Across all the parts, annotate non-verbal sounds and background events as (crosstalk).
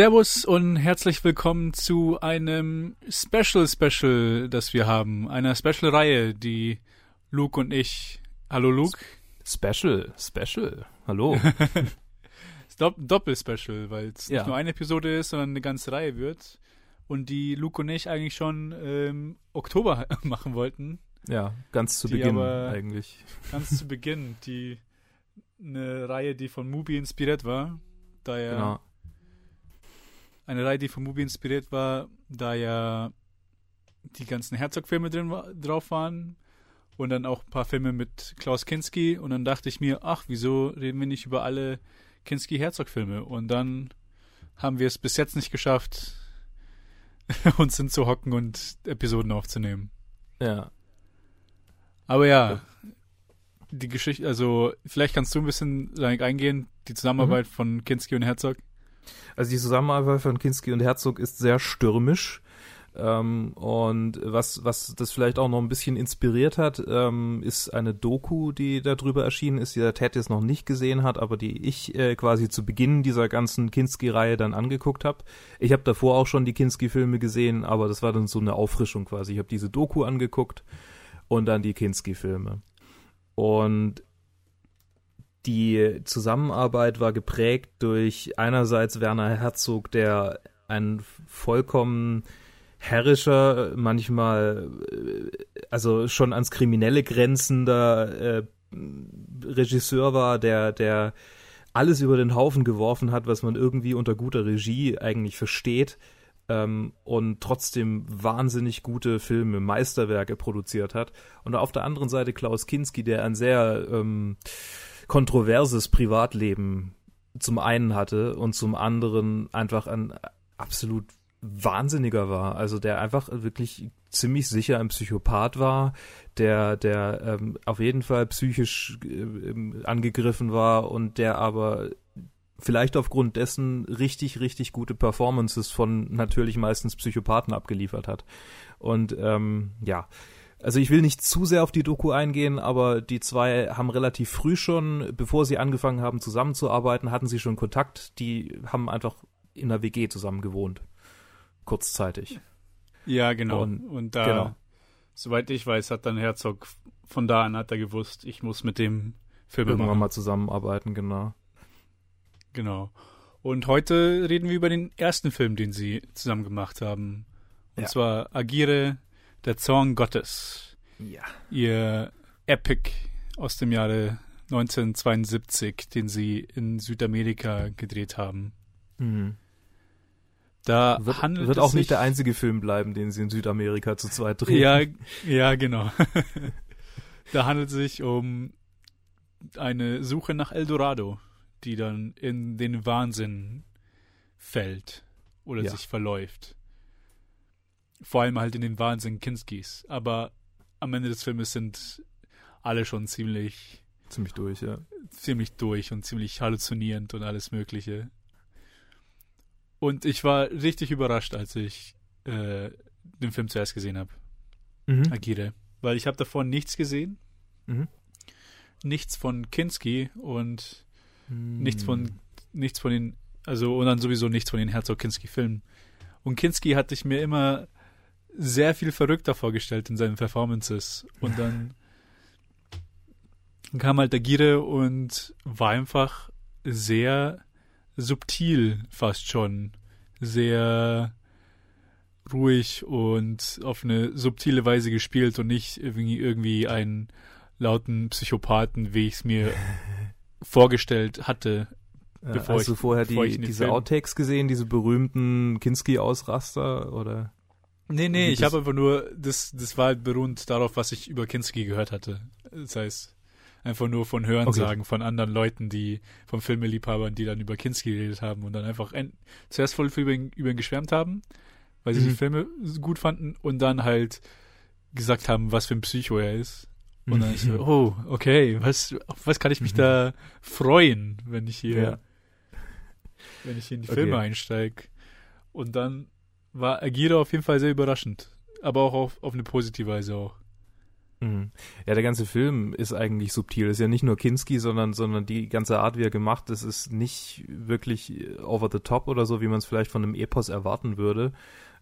Servus und herzlich willkommen zu einem Special Special, das wir haben. Einer Special Reihe, die Luke und ich. Hallo Luke. Special, Special. Hallo. (laughs) Dopp Doppel-Special, weil es Ja. nicht nur eine Episode ist, sondern eine ganze Reihe wird. Und die Luke und ich eigentlich schon im Oktober (laughs) machen wollten. ja, ganz zu Beginn eigentlich. Ganz zu Beginn. Die eine Reihe, die von Mubi inspiriert war. Da ja Genau. Eine Reihe, die von Mubi inspiriert war, da ja die ganzen Herzog-Filme drin drauf waren und dann auch ein paar Filme mit Klaus Kinski und dann dachte ich mir, ach, wieso reden wir nicht über alle Kinski-Herzog-Filme? Und dann haben wir es bis jetzt nicht geschafft, (laughs) uns hinzuhocken und Episoden aufzunehmen. Ja. Aber ja, die Geschichte, also vielleicht kannst du ein bisschen rein- eingehen, die Zusammenarbeit von Kinski und Herzog. Also die Zusammenarbeit von Kinski und Herzog ist sehr stürmisch. Ähm, und was, was das vielleicht auch noch ein bisschen inspiriert hat, ähm, ist eine Doku, die darüber erschienen ist, die der Ted jetzt noch nicht gesehen hat, aber die ich äh, quasi zu Beginn dieser ganzen Kinski-Reihe dann angeguckt habe. Ich habe davor auch schon die Kinski-Filme gesehen, aber das war dann so eine Auffrischung quasi. Ich habe diese Doku angeguckt und dann die Kinski-Filme. Und die Zusammenarbeit war geprägt durch einerseits Werner Herzog, der ein vollkommen herrischer, manchmal äh, also schon ans Kriminelle grenzender äh, Regisseur war, der, der alles über den Haufen geworfen hat, was man irgendwie unter guter Regie eigentlich versteht ähm, und trotzdem wahnsinnig gute Filme, Meisterwerke produziert hat. Und auf der anderen Seite Klaus Kinski, der ein sehr ähm, kontroverses Privatleben zum einen hatte und zum anderen einfach ein absolut Wahnsinniger war. Also der einfach wirklich ziemlich sicher ein Psychopath war, der, der ähm, auf jeden Fall psychisch äh, angegriffen war und der aber vielleicht aufgrund dessen richtig, richtig gute Performances von natürlich meistens Psychopathen abgeliefert hat. Und ähm, ja, also ich will nicht zu sehr auf die Doku eingehen, aber die zwei haben relativ früh schon, bevor sie angefangen haben zusammenzuarbeiten, hatten sie schon Kontakt. Die haben einfach in der WG zusammen gewohnt. Kurzzeitig. Ja, genau. Und, Und- da, genau. soweit ich weiß, hat dann Herzog von da an hat er gewusst, ich muss mit dem Filme Irgendwann machen. mal zusammenarbeiten, genau. Genau. Und heute reden wir über den ersten Film, den sie zusammen gemacht haben. Und Ja. zwar Agire, der Zorn Gottes. Ja. Ihr Epic aus dem Jahre 1972, den sie in Südamerika gedreht haben. Mhm. Da Wird, handelt wird auch nicht der einzige Film bleiben, den sie in Südamerika zu zweit drehen. Ja, (laughs) ja, genau. (laughs) da handelt es sich um eine Suche nach Eldorado, die dann in den Wahnsinn fällt oder Ja. sich verläuft. Vor allem halt in den Wahnsinn Kinskis. Aber am Ende des Filmes sind alle schon ziemlich, Ziemlich durch, ja. ziemlich durch und ziemlich halluzinierend und alles Mögliche. Und ich war richtig überrascht, als ich äh, den Film zuerst gesehen habe. Mhm. Agire. Weil ich habe davor nichts gesehen. Mhm. Nichts von Kinski und nichts Mhm. von nichts von den, also und dann sowieso nichts von den Herzog Kinski Filmen. Und Kinski hatte ich mir immer sehr viel verrückter vorgestellt in seinen Performances. Und dann kam halt Agire und war einfach sehr subtil fast schon. Sehr ruhig und auf eine subtile Weise gespielt und nicht irgendwie, irgendwie einen lauten Psychopathen, wie ich es mir (laughs) vorgestellt hatte. Ja, bevor Hast du ich- vorher bevor ich die, diese Film- Outtakes gesehen, diese berühmten Kinski-Ausraster oder? Nee, nee, Wie ich habe einfach nur, das, das war halt beruhend darauf, was ich über Kinski gehört hatte. Das heißt, einfach nur von Hörensagen von anderen Leuten, die, von Filmeliebhabern, die dann über Kinski geredet haben und dann einfach ein, zuerst voll über ihn, über ihn geschwärmt haben, weil sie Mhm. die Filme gut fanden und dann halt gesagt haben, was für ein Psycho er ist. Und dann ich so, oh, okay, was, auf was kann ich mich Mhm. da freuen, wenn ich hier, Ja. wenn ich hier in die Okay. Filme einsteige. Und dann war Agira auf jeden Fall sehr überraschend. Aber auch auf, auf eine positive Weise auch. Mhm. Ja, der ganze Film ist eigentlich subtil. Ist ja nicht nur Kinski, sondern, sondern die ganze Art, wie er gemacht ist, ist nicht wirklich over the top oder so, wie man es vielleicht von einem Epos erwarten würde.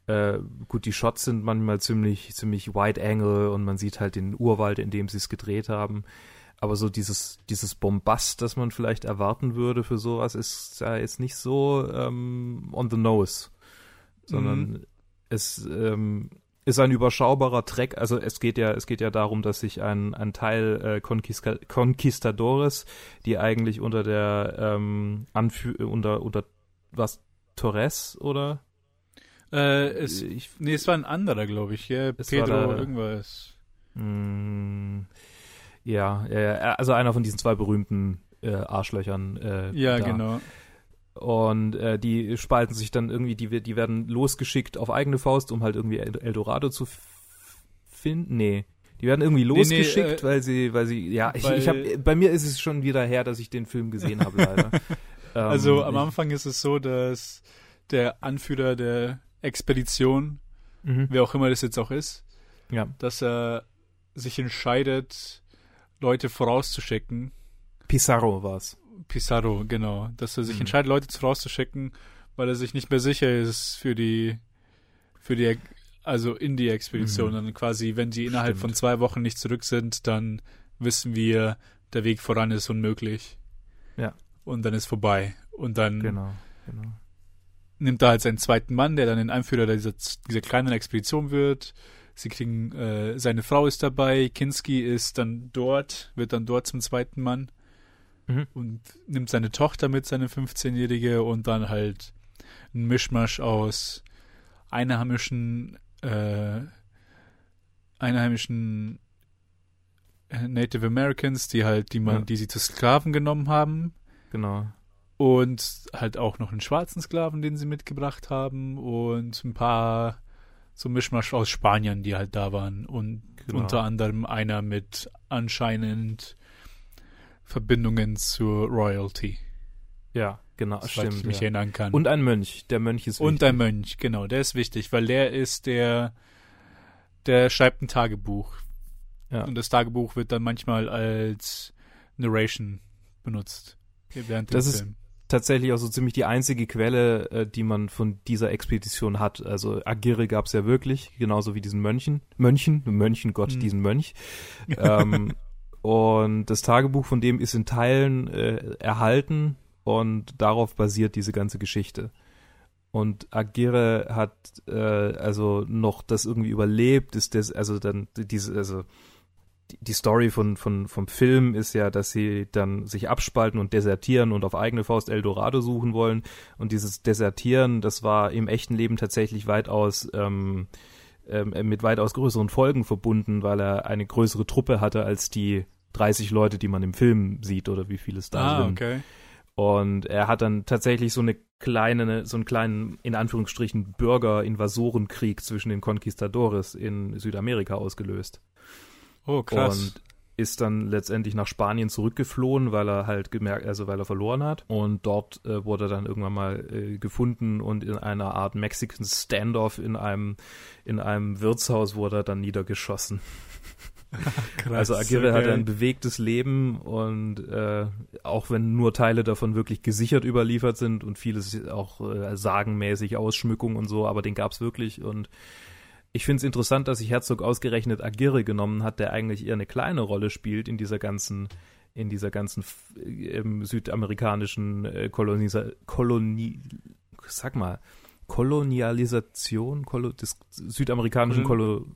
Äh, gut, die Shots sind manchmal ziemlich, ziemlich wide angle und man sieht halt den Urwald, in dem sie es gedreht haben. Aber so dieses, dieses Bombast, das man vielleicht erwarten würde für sowas, ist ja jetzt nicht so ähm, on the nose. Sondern Mhm. es ähm, ist ein überschaubarer Track. Also es geht ja, es geht ja darum, dass sich ein, ein Teil äh, Conquista Conquistadores, die eigentlich unter der ähm, Anfü unter, unter was Torres oder? Äh, es, ich, nee, es war ein anderer, glaube ich. Ja, Pedro, der- irgendwas. Mm, ja, ja, ja, also einer von diesen zwei berühmten äh, Arschlöchern. Äh, Ja, da. genau. Und äh, die spalten sich dann irgendwie, die, die werden losgeschickt auf eigene Faust, um halt irgendwie El Eldorado zu finden. Nee. Die werden irgendwie nee, losgeschickt, äh, weil sie, weil sie, ja, ich, ich hab, bei mir ist es schon wieder her, dass ich den Film gesehen habe, leider. (laughs) Ähm, Also am Anfang ist es so, dass der Anführer der Expedition, Mhm. wer auch immer das jetzt auch ist, Ja, dass er sich entscheidet, Leute vorauszuschicken. Pizarro war's. Pizarro, genau. Dass er sich Mhm. entscheidet, Leute vorauszuschicken, weil er sich nicht mehr sicher ist für die, für die, also in die Expedition. Mhm. Dann quasi, wenn die innerhalb Stimmt. von zwei Wochen nicht zurück sind, dann wissen wir, der Weg voran ist unmöglich. Ja. Und dann ist vorbei. Und dann Genau, genau. nimmt er halt seinen zweiten Mann, der dann den Anführer dieser, dieser kleinen Expedition wird. Sie kriegen, äh, seine Frau ist dabei, Kinski ist dann dort, wird dann dort zum zweiten Mann Mhm. und nimmt seine Tochter mit, seine 15-Jährige und dann halt ein Mischmasch aus einheimischen, äh, einheimischen äh, Native Americans, die halt, die man, Ja. die sie zu Sklaven genommen haben Genau. und halt auch noch einen schwarzen Sklaven, den sie mitgebracht haben und ein paar so Mischmasch aus Spaniern, die halt da waren und Genau. unter anderem einer mit anscheinend Verbindungen zur Royalty, Ja, genau, soweit stimmt. ich mich ja. erinnern kann. Und ein Mönch. Der Mönch ist Und wichtig. ein Mönch, genau, der ist wichtig, weil der ist der, der schreibt ein Tagebuch. Ja. Und das Tagebuch wird dann manchmal als Narration benutzt. Während Das ist- Film. tatsächlich auch so ziemlich die einzige Quelle, äh, die man von dieser Expedition hat. Also Agirre gab es ja wirklich, genauso wie diesen Mönchen. Mönchen, Mönchen, Gott, Hm. diesen Mönch. (laughs) ähm, und das Tagebuch von dem ist in Teilen äh, erhalten und darauf basiert diese ganze Geschichte. Und Agirre hat äh, also noch das irgendwie überlebt, ist das, also dann diese, also die- die Story von, von, vom Film ist ja, dass sie dann sich abspalten und desertieren und auf eigene Faust Eldorado suchen wollen. Und dieses Desertieren, das war im echten Leben tatsächlich weitaus ähm, ähm, mit weitaus größeren Folgen verbunden, weil er eine größere Truppe hatte als die 30 Leute, die man im Film sieht oder wie viele es da Ah, sind. okay. Und er hat dann tatsächlich so eine kleine, so einen kleinen, in Anführungsstrichen, Bürger-Invasorenkrieg zwischen den Conquistadores in Südamerika ausgelöst. Oh, krass. Und ist dann letztendlich nach Spanien zurückgeflohen, weil er halt gemerkt, also weil er verloren hat. Und dort äh, wurde er dann irgendwann mal äh, gefunden und in einer Art Mexican Standoff in einem, in einem Wirtshaus wurde er dann niedergeschossen. (laughs) Krass, Also Aguirre okay. hatte ein bewegtes Leben und äh, auch wenn nur Teile davon wirklich gesichert überliefert sind und vieles auch äh, sagenmäßig Ausschmückung und so, aber den gab's wirklich und ich finde es interessant, dass sich Herzog ausgerechnet Aguirre genommen hat, der eigentlich eher eine kleine Rolle spielt in dieser ganzen in dieser ganzen ähm, südamerikanischen äh, Kolonisa Koloni sag mal Kolonialisation Kolo des südamerikanischen Kolo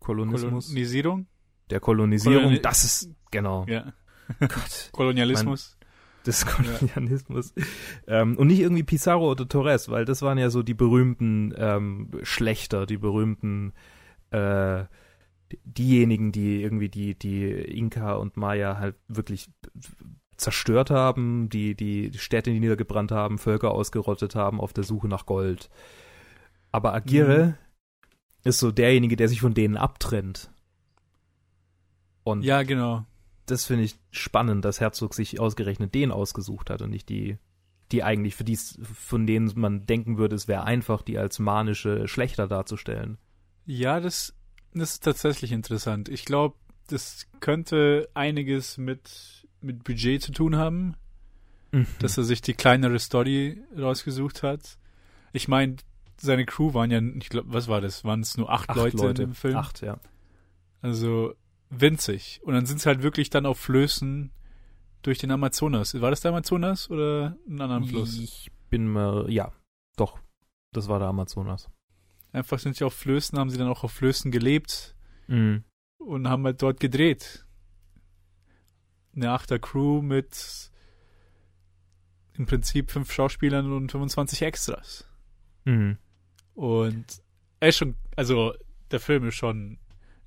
Kolonismus Kolonisierung? der Kolonisierung, Koloni- das ist, genau, Ja. Gott, (laughs) Kolonialismus? Des Kolonialismus. Ähm, und nicht irgendwie Pizarro oder Torres, weil das waren ja so die berühmten ähm, Schlechter, die berühmten äh, diejenigen, die irgendwie die, die Inka und Maya halt wirklich zerstört haben, die die Städte niedergebrannt haben, Völker ausgerottet haben auf der Suche nach Gold. Aber Aguirre ist so derjenige, der sich von denen abtrennt. Und Ja, genau. Das finde ich spannend, dass Herzog sich ausgerechnet den ausgesucht hat und nicht die, die eigentlich für die, von denen man denken würde, es wäre einfach, die als manische Schlechter darzustellen. Ja, das, das ist tatsächlich interessant. Ich glaube, das könnte einiges mit, mit Budget zu tun haben, Mhm. dass er sich die kleinere Story rausgesucht hat. Ich meine, seine Crew waren ja, ich glaube, was war das? Waren es nur acht, acht Leute, Leute in dem Film? Acht, ja. Also winzig. Und dann sind sie halt wirklich dann auf Flößen durch den Amazonas. War das der Amazonas oder einen anderen Fluss? Ich bin mir, ja, doch. Das war der Amazonas. Einfach sind sie auf Flößen, haben sie dann auch auf Flößen gelebt Mhm. und haben halt dort gedreht. Eine achter Crew mit im Prinzip fünf Schauspielern und 25 Extras. Mhm. Und er ist schon, also der Film ist schon ein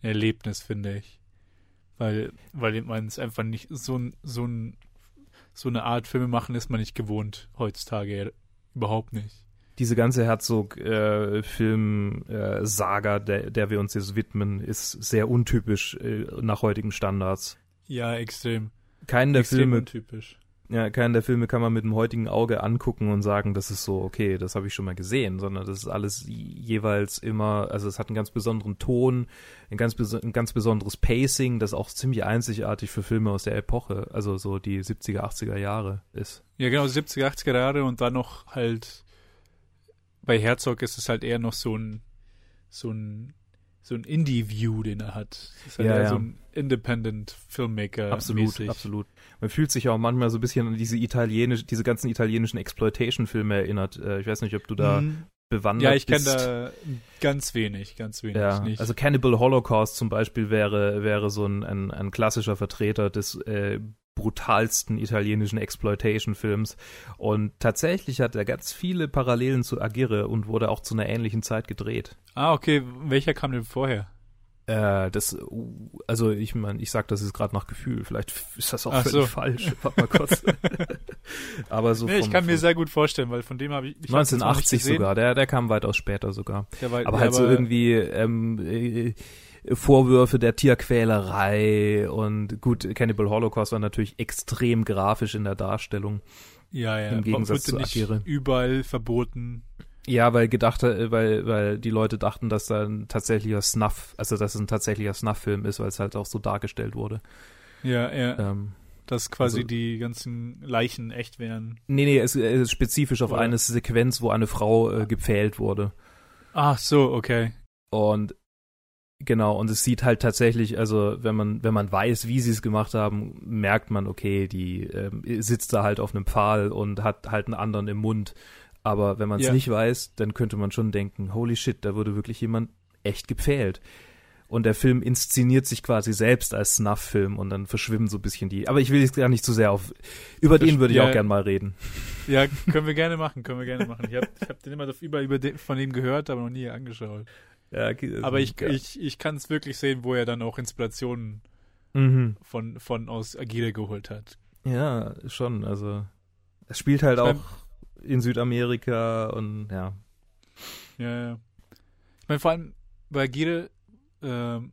Erlebnis, finde ich. Weil, weil man es einfach nicht, so, ein, so, ein, so eine Art Filme machen ist man nicht gewohnt heutzutage. Überhaupt nicht. Diese ganze Herzog-Film-Saga, der, der wir uns jetzt widmen, ist sehr untypisch äh, nach heutigen Standards. Ja, extrem. Keinen der extrem Filme untypisch. Ja, keinen der Filme kann man mit dem heutigen Auge angucken und sagen, das ist so, okay, das habe ich schon mal gesehen, sondern das ist alles jeweils immer, also es hat einen ganz besonderen Ton, ein ganz, ein ganz besonderes Pacing, das auch ziemlich einzigartig für Filme aus der Epoche, also so die 70er, 80er Jahre ist. Ja, genau, 70er, 80er Jahre und dann noch halt bei Herzog ist es halt eher noch so ein so ein so ein Indie-View, den er hat. Das ist halt Ja, ja. so ein Independent Filmmaker. Absolut, mäßig. absolut. Man fühlt sich auch manchmal so ein bisschen an diese italienisch, diese ganzen italienischen Exploitation-Filme erinnert. Äh, Ich weiß nicht, ob du da Mhm. bewandert Ja, ich kenne bist. da ganz wenig, ganz wenig. Ja, nicht. also Cannibal Holocaust zum Beispiel wäre, wäre so ein, ein, ein klassischer Vertreter des äh, brutalsten italienischen Exploitation-Films. Und tatsächlich hat er ganz viele Parallelen zu Agire und wurde auch zu einer ähnlichen Zeit gedreht. ah, okay, welcher kam denn vorher? Äh, das, also ich meine, ich sag das ist gerade nach Gefühl. Vielleicht ist das auch Ach völlig so. falsch. Warte mal kurz. (laughs) Aber so nee, ich vom- kann mir sehr gut vorstellen, weil von dem habe ich, ich hab das noch nicht 1980 gesehen. sogar. Der, der kam weitaus später sogar. Der war, aber halt so irgendwie ähm, äh, Vorwürfe der Tierquälerei und gut, Cannibal Holocaust war natürlich extrem grafisch in der Darstellung. ja, ja, im Gegensatz zu nicht Akira. überall verboten. Ja, weil gedacht, weil, weil die Leute dachten, dass da ein tatsächlicher Snuff, also dass es ein tatsächlicher Snuff-Film ist, weil es halt auch so dargestellt wurde. Ja, ja, Ähm, dass quasi also- die ganzen Leichen echt wären. nee, nee, es es ist spezifisch auf Oder- eine Sequenz, wo eine Frau äh, gepfählt wurde. Ach so, okay. Und genau, und es sieht halt tatsächlich, also wenn man, wenn man weiß, wie sie es gemacht haben, merkt man, okay, die ähm, sitzt da halt auf einem Pfahl und hat halt einen anderen im Mund. Aber wenn man es Ja. nicht weiß, dann könnte man schon denken, holy shit, da wurde wirklich jemand echt gepfählt. Und der Film inszeniert sich quasi selbst als Snuff-Film und dann verschwimmen so ein bisschen die. Aber ich will jetzt gar nicht zu sehr auf. Über Versch- den würde ich ja. auch gern mal reden. Ja, (laughs) können wir gerne machen, können wir gerne machen. Ich habe ich hab den immer über, über den, von ihm gehört, aber noch nie angeschaut. Ja, okay, Aber ich, ja. ich, ich kann es wirklich sehen, wo er dann auch Inspirationen Mhm. von, von aus Agile geholt hat. Ja, schon. Also es spielt halt Ich mein- auch in Südamerika und ja. Ja, ja. Ich meine, vor allem bei Agile, ähm,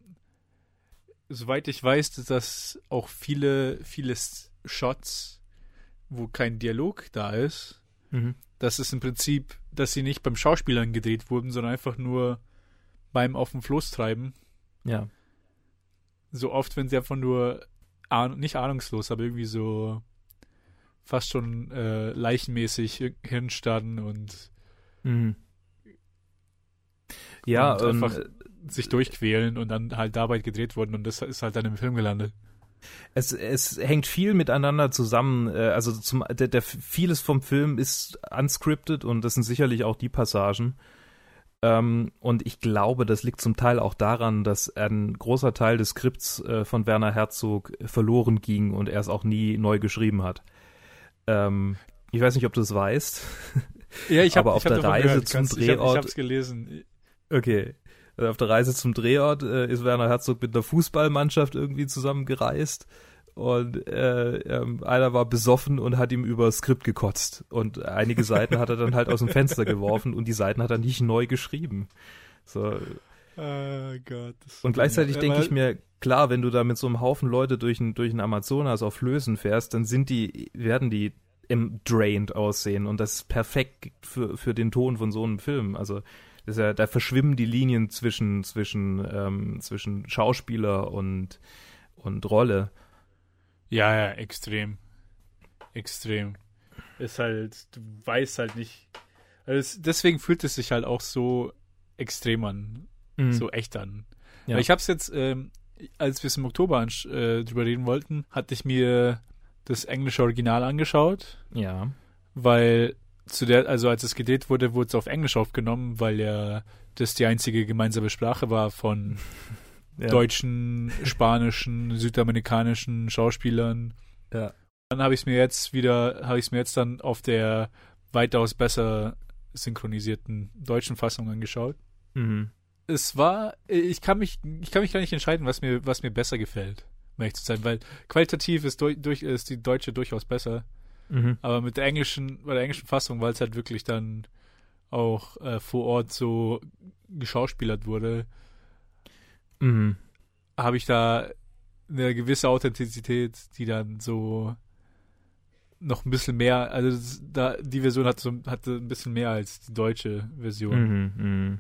soweit ich weiß, dass das auch viele, viele Shots, wo kein Dialog da ist, das ist im Prinzip, dass sie nicht beim Schauspielern gedreht wurden, sondern einfach nur beim auf dem Floß treiben. Ja. So oft, wenn sie einfach nur ahn nicht ahnungslos, aber irgendwie so fast schon äh, leichenmäßig hinstarren und Mhm. Ja, Und und, einfach- sich durchquälen und dann halt dabei gedreht wurden und das ist halt dann im Film gelandet. es, es hängt viel miteinander zusammen. äh, Also zum, der, der, vieles vom Film ist unscripted und das sind sicherlich auch die Passagen. Ähm, und ich glaube, das liegt zum Teil auch daran, dass ein großer Teil des Skripts äh, von Werner Herzog verloren ging und er es auch nie neu geschrieben hat. Ähm, ich weiß nicht, ob du es weißt. (laughs) Ja, ich Aber hab, auf ich hab der Reise gehört. zum Kannst- Drehort- Ich hab's gelesen. Okay. Also auf der Reise zum Drehort äh, ist Werner Herzog mit einer Fußballmannschaft irgendwie zusammengereist und äh, ähm, einer war besoffen und hat ihm über das Skript gekotzt und einige Seiten hat er dann halt aus dem Fenster geworfen und die Seiten hat er nicht neu geschrieben. So. Oh Gott. Und gleichzeitig denke ich mir, klar, wenn du da mit so einem Haufen Leute durch ein, durch ein Amazonas auf Flößen fährst, dann sind die, werden die im drained aussehen und das ist perfekt für, für den Ton von so einem Film. Also das ist ja, da verschwimmen die Linien zwischen, zwischen, ähm, zwischen Schauspieler und, und Rolle. Ja, ja, extrem. Extrem. Ist halt, du weißt halt nicht. Also es, deswegen fühlt es sich halt auch so extrem an. Mhm. So echt an. Ja. Ich hab's jetzt, ähm, als wir es im Oktober äh, drüber reden wollten, hatte ich mir das englische Original angeschaut, Ja. weil zu der, also als es gedreht wurde, wurde es auf Englisch aufgenommen, weil ja das die einzige gemeinsame Sprache war von (laughs) ja. deutschen, spanischen, (laughs) südamerikanischen Schauspielern. Ja. Dann habe ich es mir jetzt wieder, habe ich es mir jetzt dann auf der weitaus besser synchronisierten deutschen Fassung angeschaut. Mhm. Es war, ich kann mich, ich kann mich gar nicht entscheiden, was mir, was mir besser gefällt, um ehrlich zu sein, weil qualitativ ist, durch, durch, ist die deutsche durchaus besser, Mhm. aber mit der englischen, bei der englischen Fassung, weil es halt wirklich dann auch äh, vor Ort so geschauspielert wurde, Mhm. habe ich da eine gewisse Authentizität, die dann so noch ein bisschen mehr, also das, da die Version hat so hatte ein bisschen mehr als die deutsche Version. Mhm. Mhm.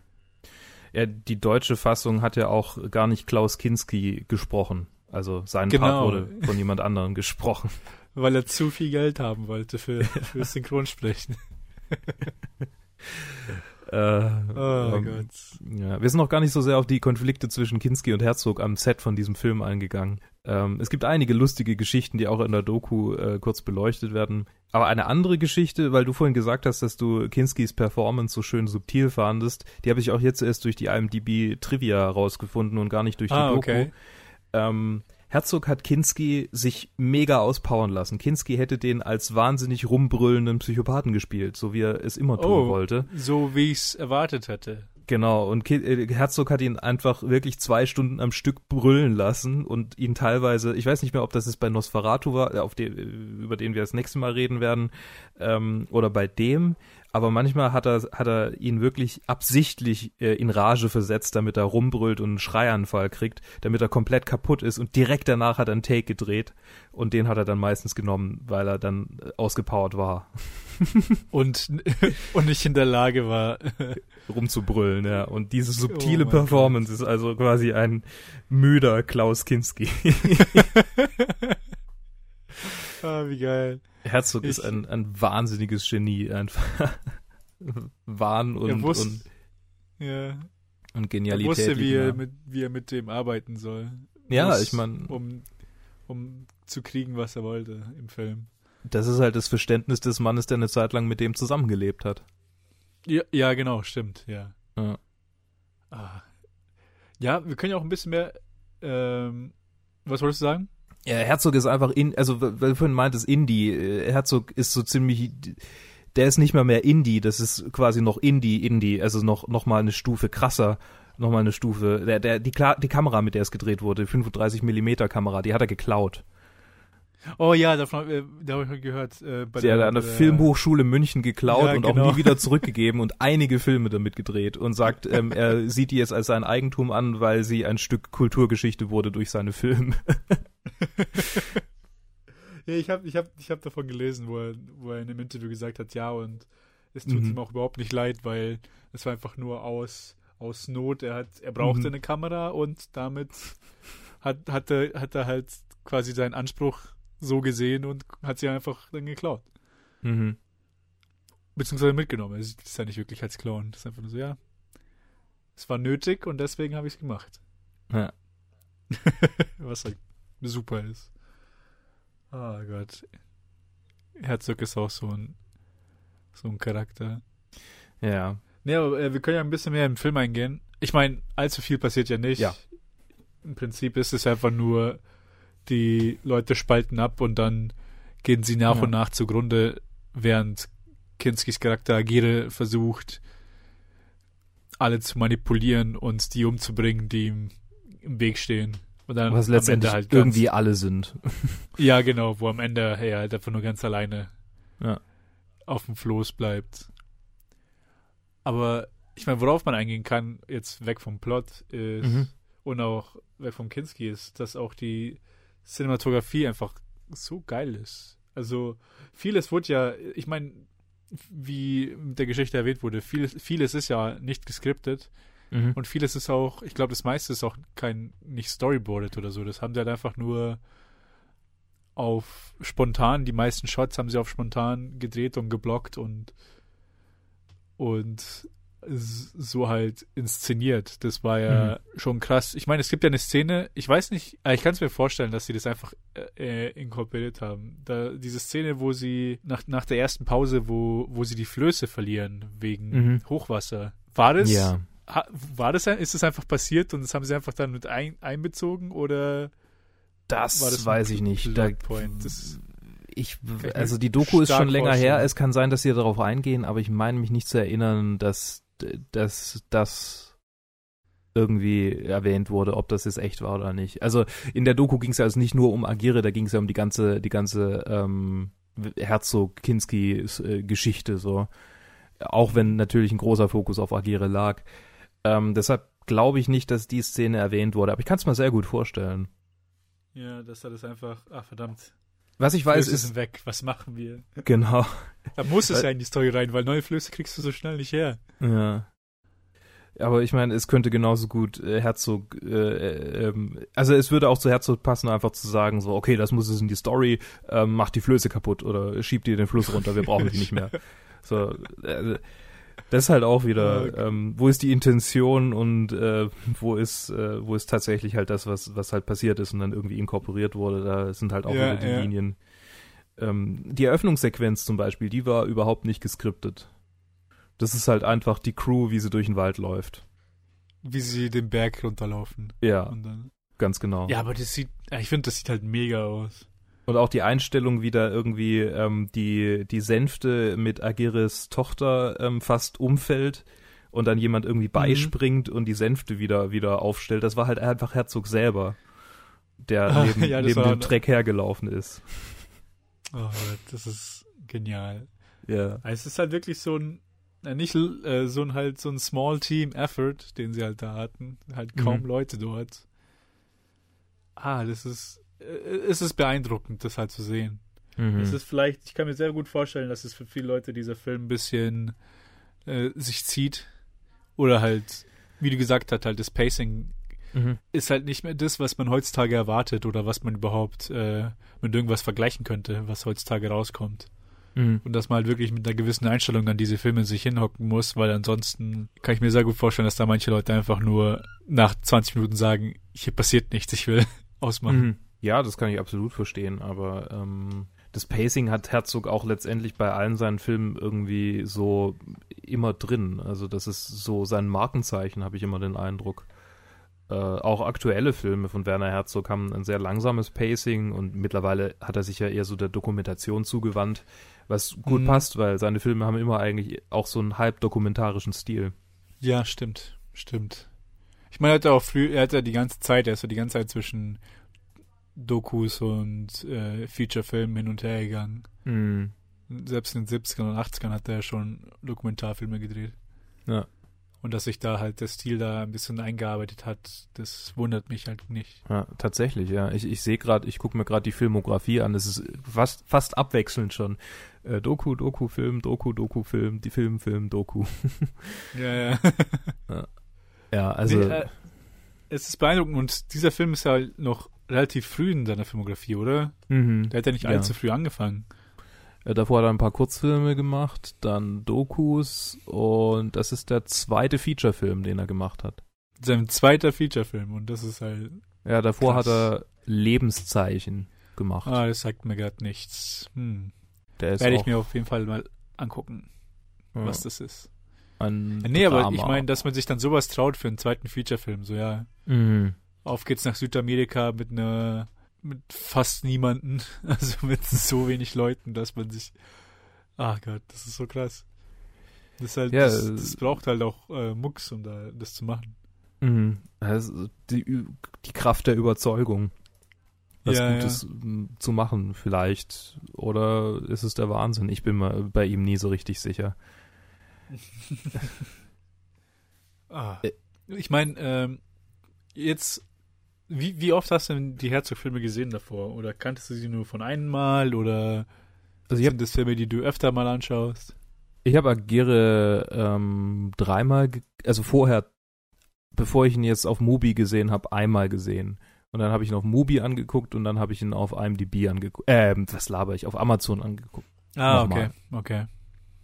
Ja, die deutsche Fassung hat ja auch gar nicht Klaus Kinski gesprochen. Also sein Part Genau. wurde (laughs) von jemand anderem gesprochen. Weil er zu viel Geld haben wollte für, (laughs) für Synchronsprechen. (laughs) Äh, Oh ähm, Gott. Ja, wir sind noch gar nicht so sehr auf die Konflikte zwischen Kinski und Herzog am Set von diesem Film eingegangen. Ähm, es gibt einige lustige Geschichten, die auch in der Doku äh, kurz beleuchtet werden. Aber eine andere Geschichte, weil du vorhin gesagt hast, dass du Kinskis Performance so schön subtil fandest, die habe ich auch jetzt erst durch die IMDb Trivia rausgefunden und gar nicht durch die Ah, Doku. okay. Ähm, Herzog hat Kinski sich mega auspowern lassen. Kinski hätte den als wahnsinnig rumbrüllenden Psychopathen gespielt, so wie er es immer tun Oh. wollte. So wie ich es erwartet hätte. Genau, und äh, Herzog hat ihn einfach wirklich zwei Stunden am Stück brüllen lassen und ihn teilweise, ich weiß nicht mehr, ob das jetzt bei Nosferatu war, äh, auf den, über den wir das nächste Mal reden werden, ähm, oder bei dem, aber manchmal hat er, hat er ihn wirklich absichtlich äh, in Rage versetzt, damit er rumbrüllt und einen Schreianfall kriegt, damit er komplett kaputt ist und direkt danach hat er einen Take gedreht und den hat er dann meistens genommen, weil er dann äh, ausgepowert war, Und, (laughs) und nicht in der Lage war. (laughs) rumzubrüllen, ja. Und diese subtile Oh Performance ist also quasi ein müder Klaus Kinski. (laughs) ah, wie geil. Herzog ist Ich- ein, ein wahnsinniges Genie, einfach. (laughs) Wahn und, er wusste, und, ja, und er Genialität. wusste wie, er mit, wie er mit dem arbeiten soll. Ja, Muss- ich meine, Um, um zu kriegen, was er wollte im Film. das ist halt das Verständnis des Mannes, der eine Zeit lang mit dem zusammengelebt hat. Ja, ja genau, stimmt, ja. Ja. Ah. Ja, wir können ja auch ein bisschen mehr. Ähm, was wolltest du sagen? Ja, Herzog ist einfach in, also weil du vorhin meintest Indie, äh, Herzog ist so ziemlich, der ist nicht mal mehr Indie, das ist quasi noch Indie, Indie, also noch, noch mal eine Stufe krasser, noch mal eine Stufe, der, der, die, die Kamera, mit der es gedreht wurde, die 35 Millimeter Kamera, die hat er geklaut. Oh ja, davon, äh, da habe ich mal gehört. Äh, bei Die hat an der Filmhochschule München geklaut Ja, und genau. auch nie wieder (laughs) zurückgegeben und einige Filme damit gedreht und sagt, ähm, er sieht die jetzt als sein Eigentum an, weil sie ein Stück Kulturgeschichte wurde durch seine Filme. (laughs) Ja, ich habe ich hab, ich hab davon gelesen, wo er, wo er in einem Interview gesagt hat, ja, und es tut Mhm. ihm auch überhaupt nicht leid, weil es war einfach nur aus, aus Not. Er hat, er brauchte Mhm. eine Kamera und damit hat, hat, er, hat er halt quasi seinen Anspruch so gesehen und hat sie einfach dann geklaut. Mhm. Beziehungsweise mitgenommen. Er sieht es ja nicht wirklich als Clown. Das ist einfach nur so, ja. Es war nötig und deswegen habe ich es gemacht. Ja. (laughs) Was halt super ist. Oh Gott. Herzog ist auch so ein so ein Charakter. Ja. Nee, aber äh, wir können ja ein bisschen mehr im Film eingehen. Ich meine, allzu viel passiert ja nicht. Ja. Im Prinzip ist es einfach nur, die Leute spalten ab und dann gehen sie nach Ja. und nach zugrunde, während Kinskis Charakter Agire versucht, alle zu manipulieren und die umzubringen, die ihm im Weg stehen. Und dann Was letztendlich halt ganz, irgendwie alle sind. (laughs) Ja, genau, wo am Ende er halt einfach nur ganz alleine Ja. auf dem Floß bleibt. Aber ich meine, worauf man eingehen kann, jetzt weg vom Plot ist Mhm. und auch weg vom Kinski ist, dass auch die Cinematografie einfach so geil ist. Also vieles wurde ja, ich meine, wie mit der Geschichte erwähnt wurde, vieles, vieles ist ja nicht geskriptet. Mhm. Und vieles ist auch, ich glaube, das meiste ist auch kein, nicht storyboarded oder so. Das haben sie halt einfach nur auf spontan, die meisten Shots haben sie auf spontan gedreht und geblockt und und so halt inszeniert. Das war ja mhm. schon krass. Ich meine, es gibt ja eine Szene, ich weiß nicht, ich kann es mir vorstellen, dass sie das einfach äh, inkorporiert haben. Da, diese Szene, wo sie nach, nach der ersten Pause, wo, wo sie die Flöße verlieren wegen mhm. Hochwasser. War das? Ja. War das, ist das einfach passiert und das haben sie einfach dann mit ein, einbezogen oder das, das weiß ich nicht. Da, das, ich, also die Doku ist schon länger her. Es kann sein, dass sie darauf eingehen, aber ich meine mich nicht zu erinnern, dass dass das irgendwie erwähnt wurde, ob das jetzt echt war oder nicht. Also in der Doku ging es ja also nicht nur um Agire, da ging es ja um die ganze, die ganze ähm, Herzog-Kinski-Geschichte so. Auch wenn natürlich ein großer Fokus auf Agire lag. Ähm, deshalb glaube ich nicht, dass die Szene erwähnt wurde, aber ich kann es mir sehr gut vorstellen. Ja, dass er das einfach, ach verdammt. Was ich weiß Flöße ist weg, was machen wir? Genau. Da muss es ja in die Story rein, weil neue Flöße kriegst du so schnell nicht her. Ja. Aber ich meine, es könnte genauso gut äh, Herzog, äh, äh, ähm, also es würde auch zu Herzog passen, einfach zu sagen, so, okay, das muss es in die Story, ähm, mach die Flöße kaputt oder schieb dir den Fluss runter, wir brauchen die nicht mehr. (laughs) So, äh, das ist halt auch wieder, okay. ähm, wo ist die Intention und äh, wo ist, äh, wo ist tatsächlich halt das, was, was halt passiert ist und dann irgendwie inkorporiert wurde. Da sind halt auch ja, wieder die ja. Linien. Ähm, die Eröffnungssequenz zum Beispiel, die war überhaupt nicht geskriptet. Das ist halt einfach die Crew, wie sie durch den Wald läuft. Wie sie den Berg runterlaufen. Ja. ganz genau. Ja, aber das sieht, ich finde, das sieht halt mega aus. Und auch die Einstellung, wie da irgendwie ähm, die, die Sänfte mit Agiris Tochter ähm, fast umfällt und dann jemand irgendwie mhm. beispringt mhm. und die Sänfte wieder, wieder aufstellt. Das war halt einfach Herzog selber, der ah, neben, ja, neben dem Dreck hergelaufen ist. Oh, das ist genial. Ja. Es ist halt wirklich so ein, nicht äh, so ein halt so ein Small Team Effort, den sie halt da hatten. Halt kaum mhm. Leute dort. Ah, das ist es ist beeindruckend, das halt zu sehen. Mhm. Es ist vielleicht, ich kann mir sehr gut vorstellen, dass es für viele Leute dieser Film ein bisschen äh, sich zieht. Oder halt, wie du gesagt hast, halt das Pacing mhm. ist halt nicht mehr das, was man heutzutage erwartet oder was man überhaupt äh, mit irgendwas vergleichen könnte, was heutzutage rauskommt. Mhm. Und dass man halt wirklich mit einer gewissen Einstellung an diese Filme sich hinhocken muss, weil ansonsten kann ich mir sehr gut vorstellen, dass da manche Leute einfach nur nach 20 Minuten sagen, hier passiert nichts, ich will (laughs) ausmachen. Ja, das kann ich absolut verstehen, aber ähm, das Pacing hat Herzog auch letztendlich bei allen seinen Filmen irgendwie so immer drin. Also das ist so sein Markenzeichen, habe ich immer den Eindruck. Äh, auch aktuelle Filme von Werner Herzog haben ein sehr langsames Pacing und mittlerweile hat er sich ja eher so der Dokumentation zugewandt, was gut mhm. passt, weil seine Filme haben immer eigentlich auch so einen halb dokumentarischen Stil. Ja, stimmt, stimmt. Ich meine, er hat ja auch früh, er hat ja die ganze Zeit, er ist ja die ganze Zeit zwischen Dokus und äh, Feature-Filmen hin und her gegangen. Mhm. Selbst in den 70ern und 80ern hat er schon Dokumentarfilme gedreht. Ja. Und dass sich da halt der Stil da ein bisschen eingearbeitet hat, das wundert mich halt nicht. Ja, tatsächlich, ja. Ich, ich sehe gerade, ich gucke mir gerade die Filmografie an. Es ist fast, fast abwechselnd schon. Äh, Doku, Doku, Film, Doku, Doku, Film, die Film, Film, Doku. (laughs) ja, ja. ja. ja. also. Nee, äh, es ist beeindruckend und dieser Film ist ja noch relativ früh in seiner Filmografie, oder? Mhm. Der hat ja nicht allzu früh angefangen. Ja, davor hat er ein paar Kurzfilme gemacht, dann Dokus und das ist der zweite Featurefilm, den er gemacht hat. Sein zweiter Featurefilm und das ist halt. Ja, davor krass. hat er Lebenszeichen gemacht. Ah, das sagt mir gerade nichts. Hm. Werde ich mir auf jeden Fall mal angucken, ja. was das ist. Ein nee, Drama. aber ich meine, dass man sich dann sowas traut für einen zweiten Featurefilm, so ja. Mhm. Auf geht's nach Südamerika mit einer mit fast niemanden, (laughs) also mit so wenig Leuten, dass man sich Ah Gott, das ist so krass. Das, halt, ja, das, das braucht halt auch äh, Mucks, um da das zu machen. Mhm. Also die, die Kraft der Überzeugung, was ja, Gutes ja. zu machen, vielleicht. Oder ist es der Wahnsinn? Ich bin mal bei ihm nie so richtig sicher. (laughs) ah. Ich meine, ähm, jetzt wie, wie oft hast du denn die Herzog-Filme gesehen davor? Oder kanntest du sie nur von einmal? Oder also ich sind das Filme, die du öfter mal anschaust? Ich habe Agire ähm, dreimal, also vorher, bevor ich ihn jetzt auf Mubi gesehen habe, einmal gesehen. Und dann habe ich ihn auf Mubi angeguckt und dann habe ich ihn auf IMDb angeguckt. Äh, was laber ich? Auf Amazon angeguckt. Ah, Nochmal. okay, okay.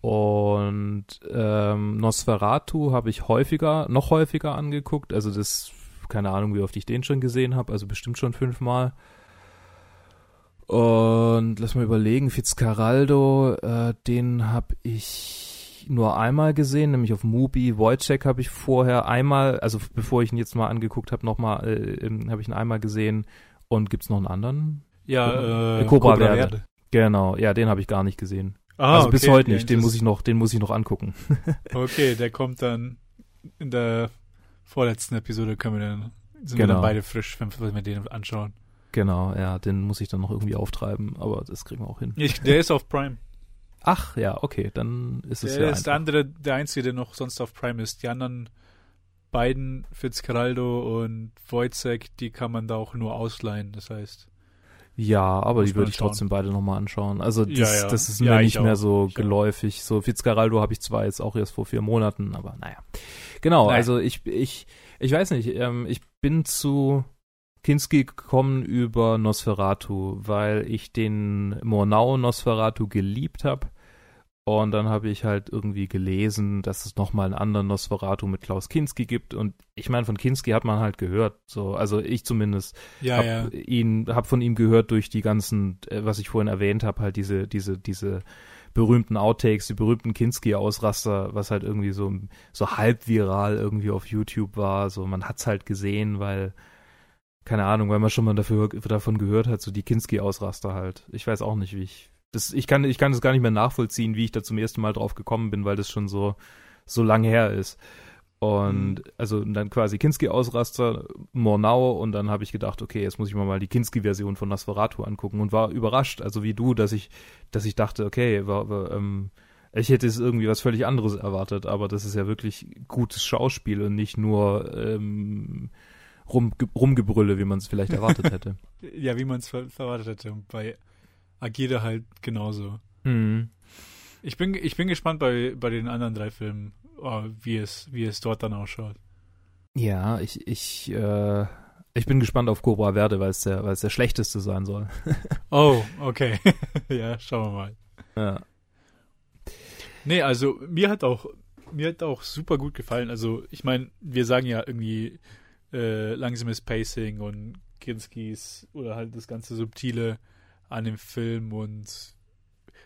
Und ähm, Nosferatu habe ich häufiger, noch häufiger angeguckt. Also das, keine Ahnung, wie oft ich den schon gesehen habe. Also bestimmt schon fünfmal. Und lass mal überlegen, Fitzcarraldo, äh, den habe ich nur einmal gesehen, nämlich auf Mubi. Wojciech habe ich vorher einmal, also bevor ich ihn jetzt mal angeguckt habe, nochmal, äh, habe ich ihn einmal gesehen. Und gibt's noch einen anderen? Ja, äh, Cobra, Verde. Verde. Genau, ja, den habe ich gar nicht gesehen. Ah, also okay, bis heute nicht, den muss ich noch, den muss ich noch angucken. (laughs) okay, der kommt dann in der vorletzten Episode können wir dann sind genau. wir dann genau. beide frisch, wenn wir den anschauen. Genau, ja, den muss ich dann noch irgendwie auftreiben, aber das kriegen wir auch hin. Ich, der ist auf Prime. (laughs) Ach, ja, okay, dann ist es der ja ist der andere, der einzige, der noch sonst auf Prime ist. Die anderen beiden, Fitzcarraldo und Wojcek, die kann man da auch nur ausleihen, das heißt. Ja, aber die würde ich trotzdem beide nochmal anschauen. Also das, ja, ja. das ist mir nicht mehr so ich geläufig. Auch. So Fitzcarraldo habe ich zwar jetzt auch erst vor vier Monaten, aber naja. Genau, naja. also ich, ich, ich weiß nicht, ähm, ich bin zu Kinski gekommen über Nosferatu, weil ich den Murnau Nosferatu geliebt habe. Und dann habe ich halt irgendwie gelesen, dass es nochmal einen anderen Nosferatu mit Klaus Kinski gibt. Und ich meine, von Kinski hat man halt gehört. So, also ich zumindest ja, habe ja. ihn, habe von ihm gehört durch die ganzen, äh, was ich vorhin erwähnt habe, halt diese, diese, diese berühmten Outtakes, die berühmten Kinski-Ausraster, was halt irgendwie so, so halb viral irgendwie auf YouTube war. So, man hat's halt gesehen, weil keine Ahnung, weil man schon mal dafür, davon gehört hat, so die Kinski-Ausraster halt. Ich weiß auch nicht, wie ich. Das, ich kann, ich kann es gar nicht mehr nachvollziehen, wie ich da zum ersten Mal drauf gekommen bin, weil das schon so, so lang her ist. Und mhm. also dann quasi Kinski-Ausraster, Mornau und dann habe ich gedacht, okay, jetzt muss ich mir mal die Kinski-Version von Nosferatu angucken und war überrascht, also wie du, dass ich, dass ich dachte, okay, war, war, ähm, ich hätte es irgendwie was völlig anderes erwartet, aber das ist ja wirklich gutes Schauspiel und nicht nur ähm, rum, Rumgebrülle, wie man es vielleicht erwartet hätte. (laughs) ja, wie man es erwartet hätte. Und bei Agida halt genauso. Mhm. Ich bin, ich bin gespannt bei, bei den anderen drei Filmen, oh, wie, es, wie es dort dann ausschaut. Ja, ich, ich, äh, ich bin gespannt auf Cobra Verde, weil es der, weil es der schlechteste sein soll. (laughs) oh, okay. (laughs) ja, schauen wir mal. Ja. Nee, also mir hat auch, mir hat auch super gut gefallen. Also, ich meine, wir sagen ja irgendwie, äh, langsames Pacing und Kinskis oder halt das ganze Subtile an dem Film und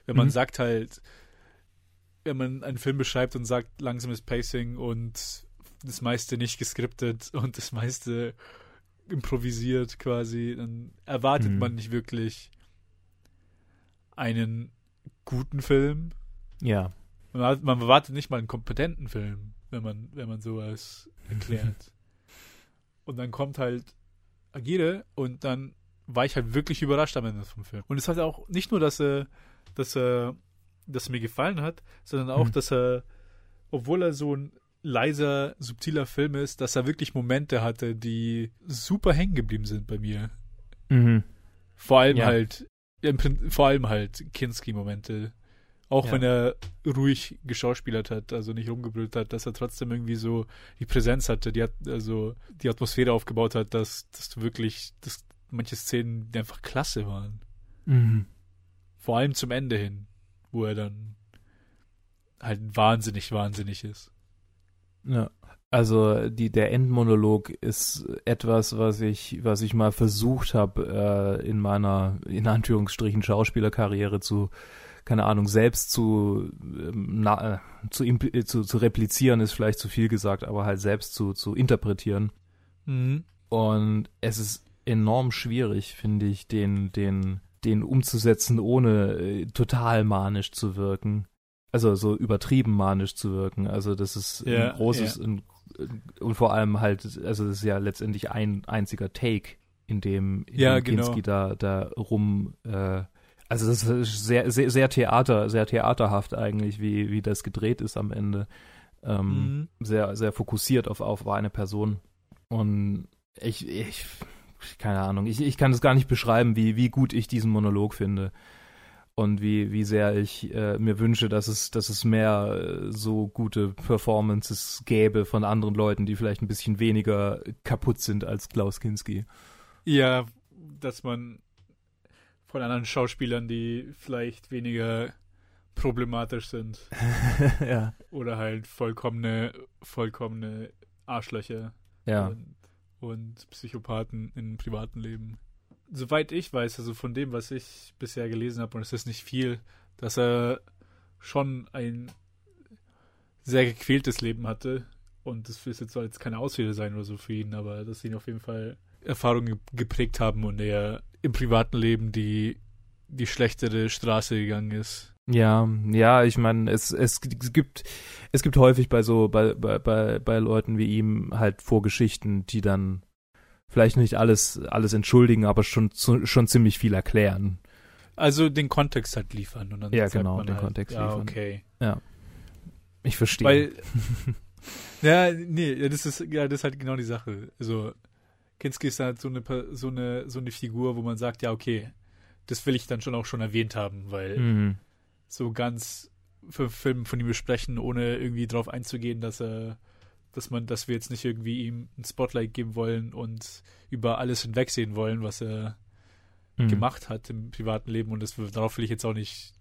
wenn man mhm. sagt halt, wenn man einen Film beschreibt und sagt langsames Pacing und das meiste nicht geskriptet (laughs) und das meiste improvisiert quasi, dann erwartet mhm. man nicht wirklich einen guten Film. Ja. Man, man erwartet nicht mal einen kompetenten Film, wenn man, wenn man sowas (laughs) erklärt. Und dann kommt halt Agire und dann war ich halt wirklich überrascht am Ende vom Film. Und es hat auch nicht nur, dass er, dass er, dass er mir gefallen hat, sondern auch, mhm. dass er, obwohl er so ein leiser, subtiler Film ist, dass er wirklich Momente hatte, die super hängen geblieben sind bei mir. Mhm. Vor allem ja. halt, vor allem halt Kinski-Momente. Auch ja. wenn er ruhig geschauspielert hat, also nicht rumgebrüllt hat, dass er trotzdem irgendwie so die Präsenz hatte, die hat also die Atmosphäre aufgebaut hat, dass, dass wirklich, dass manche Szenen einfach klasse waren. Mhm. Vor allem zum Ende hin, wo er dann halt wahnsinnig, wahnsinnig ist. Ja. Also die, der Endmonolog ist etwas, was ich, was ich mal versucht habe, äh, in meiner, in Anführungsstrichen, Schauspielerkarriere zu keine Ahnung, selbst zu, ähm, na, äh, zu, äh, zu, zu replizieren ist vielleicht zu viel gesagt, aber halt selbst zu, zu interpretieren. Mhm. Und es ist enorm schwierig, finde ich, den, den, den umzusetzen, ohne äh, total manisch zu wirken. Also so übertrieben manisch zu wirken. Also das ist ja, ein großes ja. ein, und vor allem halt, also das ist ja letztendlich ein einziger Take, in dem, in ja, dem Kinski genau. da, da rum äh, also das ist sehr, sehr, sehr Theater, sehr theaterhaft eigentlich, wie, wie das gedreht ist am Ende. Ähm, mhm. Sehr, sehr fokussiert auf, auf eine Person. Und ich, ich, keine Ahnung, ich, ich kann es gar nicht beschreiben, wie, wie gut ich diesen Monolog finde. und wie, wie sehr ich äh, mir wünsche, dass es, dass es mehr äh, so gute Performances gäbe von anderen Leuten, die vielleicht ein bisschen weniger kaputt sind als Klaus Kinski. Ja, dass man von anderen Schauspielern, die vielleicht weniger problematisch sind. (laughs) ja. Oder halt vollkommene, vollkommene Arschlöcher. Ja. Und, und Psychopathen im privaten Leben soweit ich weiß, also von dem, was ich bisher gelesen habe, und es ist nicht viel, dass er schon ein sehr gequältes Leben hatte. Und das ist jetzt soll jetzt keine Ausrede sein oder so für ihn, aber dass ihn auf jeden Fall Erfahrungen geprägt haben und er im privaten Leben die, die schlechtere Straße gegangen ist. Ja, ja, ich meine, es, es gibt es gibt häufig bei so bei, bei, bei, bei Leuten wie ihm halt Vorgeschichten, die dann vielleicht nicht alles, alles entschuldigen, aber schon, schon ziemlich viel erklären. Also den Kontext halt liefern. Und dann ja, genau, den halt, Kontext ja, liefern. okay. Ja. Ich verstehe. Weil, (laughs) ja, nee, das ist, ja, das ist halt genau die Sache. Also, Kinski ist halt so eine, so eine, so eine Figur, wo man sagt, ja, okay, das will ich dann schon auch schon erwähnt haben, weil mhm. So ganz für Filme von ihm besprechen, ohne irgendwie drauf einzugehen, dass er dass man, dass wir jetzt nicht irgendwie ihm ein Spotlight geben wollen und über alles hinwegsehen wollen, was er mhm. gemacht hat im privaten Leben und das, darauf will ich jetzt auch nicht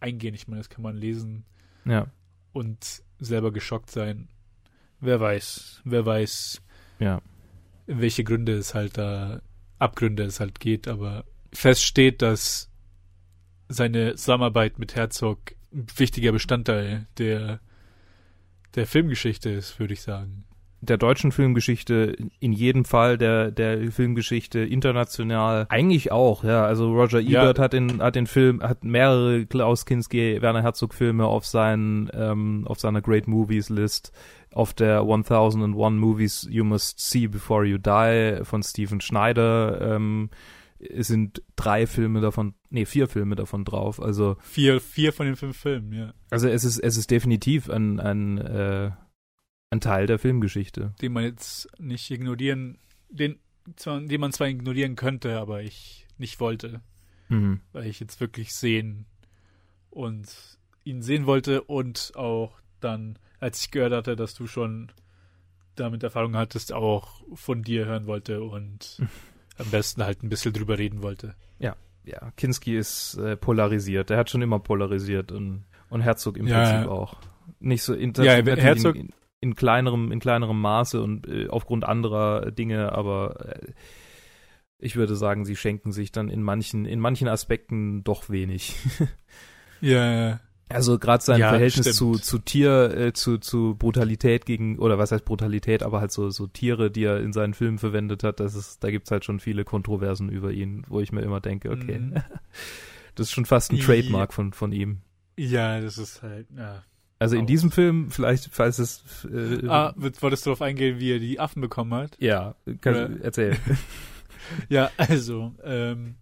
eingehen. Ich meine, das kann man lesen ja. und selber geschockt sein. Wer weiß, wer weiß, ja. welche Gründe es halt da, Abgründe es halt geht, aber fest steht, dass seine Zusammenarbeit mit Herzog ein wichtiger Bestandteil der der Filmgeschichte ist, würde ich sagen. Der deutschen Filmgeschichte in jedem Fall, der, der Filmgeschichte international eigentlich auch, ja. Also Roger Ebert ja. hat den, hat den Film, hat mehrere Klaus Kinski, Werner Herzog Filme auf seinen, ähm, auf seiner Great Movies List auf der 1001 Movies You Must See Before You Die von Stephen Schneider ähm, sind drei Filme davon, nee, vier Filme davon drauf. Also vier, vier von den fünf Filmen, ja. Also es ist, es ist definitiv ein, ein, äh, ein Teil der Filmgeschichte. Den man jetzt nicht ignorieren, den, zwar, den man zwar ignorieren könnte, aber ich nicht wollte. Mhm. Weil ich jetzt wirklich sehen und ihn sehen wollte und auch dann, als ich gehört hatte, dass du schon damit Erfahrung hattest, auch von dir hören wollte und (laughs) am besten halt ein bisschen drüber reden wollte. Ja, ja. Kinski ist äh, polarisiert. Er hat schon immer polarisiert und, und Herzog im ja, Prinzip auch. Nicht so in, ja, Herzog in, in, kleinerem, in kleinerem Maße und äh, aufgrund anderer Dinge, aber äh, ich würde sagen, sie schenken sich dann in manchen, in manchen Aspekten doch wenig. (laughs) ja, ja. Also gerade sein ja, Verhältnis zu, zu Tier, äh, zu, zu Brutalität gegen, oder was heißt Brutalität, aber halt so, so Tiere, die er in seinen Filmen verwendet hat, das ist, da gibt's halt schon viele Kontroversen über ihn, wo ich mir immer denke, okay, mhm. (laughs) das ist schon fast ein Trademark von, von ihm. Ja, das ist halt, ja. Also in diesem Film, vielleicht, falls es. Äh, ah, wolltest du darauf eingehen, wie er die Affen bekommen hat? Ja, kann, erzähl. (laughs) ja, also, ähm,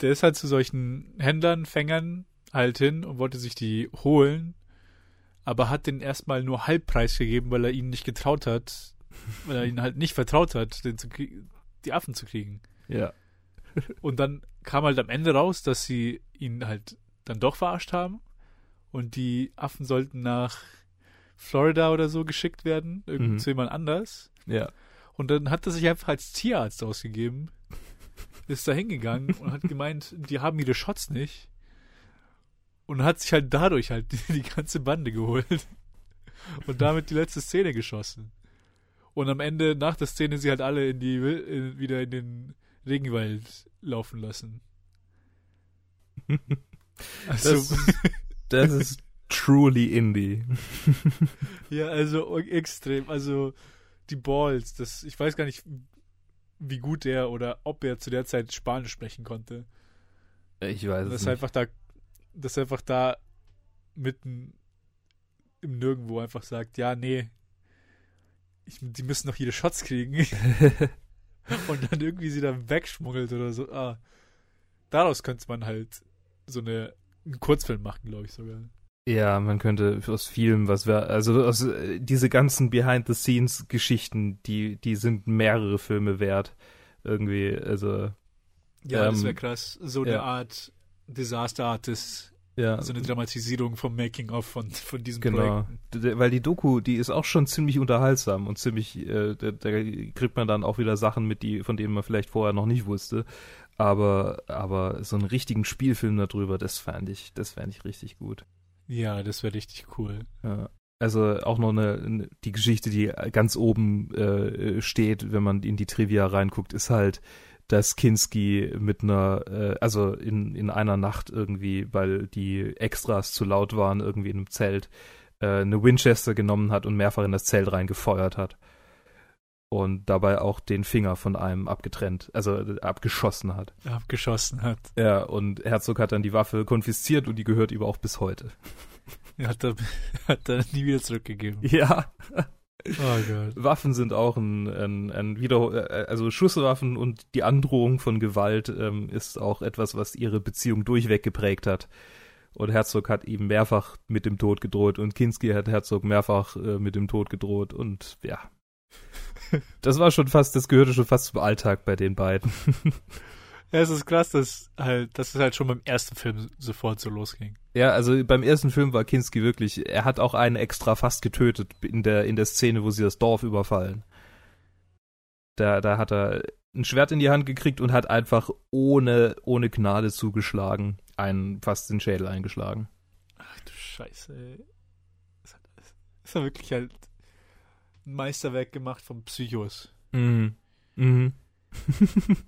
der ist halt zu solchen Händlern, Fängern halt hin und wollte sich die holen, aber hat den erstmal nur Halbpreis gegeben, weil er ihnen nicht getraut hat, (laughs) weil er ihnen halt nicht vertraut hat, den zu die Affen zu kriegen. Ja. (laughs) und dann kam halt am Ende raus, dass sie ihn halt dann doch verarscht haben und die Affen sollten nach Florida oder so geschickt werden, irgend mhm. zu jemand anders. Ja. Und dann hat er sich einfach als Tierarzt ausgegeben, (laughs) ist da hingegangen und hat gemeint, die haben ihre Shots nicht und hat sich halt dadurch halt (laughs) die, ganze Bande geholt und damit die letzte Szene geschossen. Und am Ende, nach der Szene, sie halt alle in die in, wieder in den Regenwald laufen lassen. (laughs) Also, das, das ist truly Indie. (laughs) ja, also extrem. Also die Balls, das, ich weiß gar nicht, wie gut er oder ob er zu der Zeit Spanisch sprechen konnte. Ich weiß es nicht. Dass einfach da dass er einfach da mitten im Nirgendwo einfach sagt, ja, nee, ich, die müssen noch ihre Shots kriegen. (laughs) und dann irgendwie sie dann wegschmuggelt oder so. Ah, daraus könnte man halt so eine, einen Kurzfilm machen, glaube ich sogar. Ja, man könnte aus vielem was wäre, also aus, äh, diese ganzen Behind-the-Scenes-Geschichten, die, die sind mehrere Filme wert. Irgendwie, also. Ja, ähm, das wäre krass. So eine Art Disaster Artist, Ja, so eine Dramatisierung vom Making-of von, von diesem Genau, Projekt. D- d- weil die Doku, die ist auch schon ziemlich unterhaltsam und ziemlich, äh, da, da kriegt man dann auch wieder Sachen mit, die, von denen man vielleicht vorher noch nicht wusste. Aber, aber so einen richtigen Spielfilm darüber, das fand ich, das fand ich richtig gut. Ja, das wäre richtig cool. Ja. Also auch noch eine, eine- die Geschichte, die ganz oben äh, steht, wenn man in die Trivia reinguckt, ist halt, dass Kinski mit einer, äh, also in, in einer Nacht irgendwie, weil die Extras zu laut waren, irgendwie in einem Zelt, äh, eine Winchester genommen hat und mehrfach in das Zelt reingefeuert hat. Und dabei auch den Finger von einem abgetrennt, also äh, abgeschossen hat. Abgeschossen hat. Ja, und Herzog hat dann die Waffe konfisziert und die gehört ihm auch bis heute. Er (laughs) hat er, hat er nie wieder zurückgegeben. Ja. Oh. Waffen sind auch ein, ein, ein wieder, äh, also Schusswaffen und die Androhung von Gewalt ähm, ist auch etwas, was ihre Beziehung durchweg geprägt hat. Und Herzog hat ihm mehrfach mit dem Tod gedroht und Kinski hat Herzog mehrfach äh, mit dem Tod gedroht und ja. (laughs) Das war schon fast, das gehörte schon fast zum Alltag bei den beiden. (laughs) Ja, es ist krass, dass halt, dass es halt schon beim ersten Film sofort so losging. Ja, also beim ersten Film war Kinski wirklich, er hat auch einen extra fast getötet in der, in der Szene, wo sie das Dorf überfallen. Da, da hat er ein Schwert in die Hand gekriegt und hat einfach ohne, ohne Gnade zugeschlagen, einen fast den Schädel eingeschlagen. Ach du Scheiße, ey. Das hat, das hat wirklich halt ein Meisterwerk gemacht von Psychos. Mhm. Mhm. (laughs)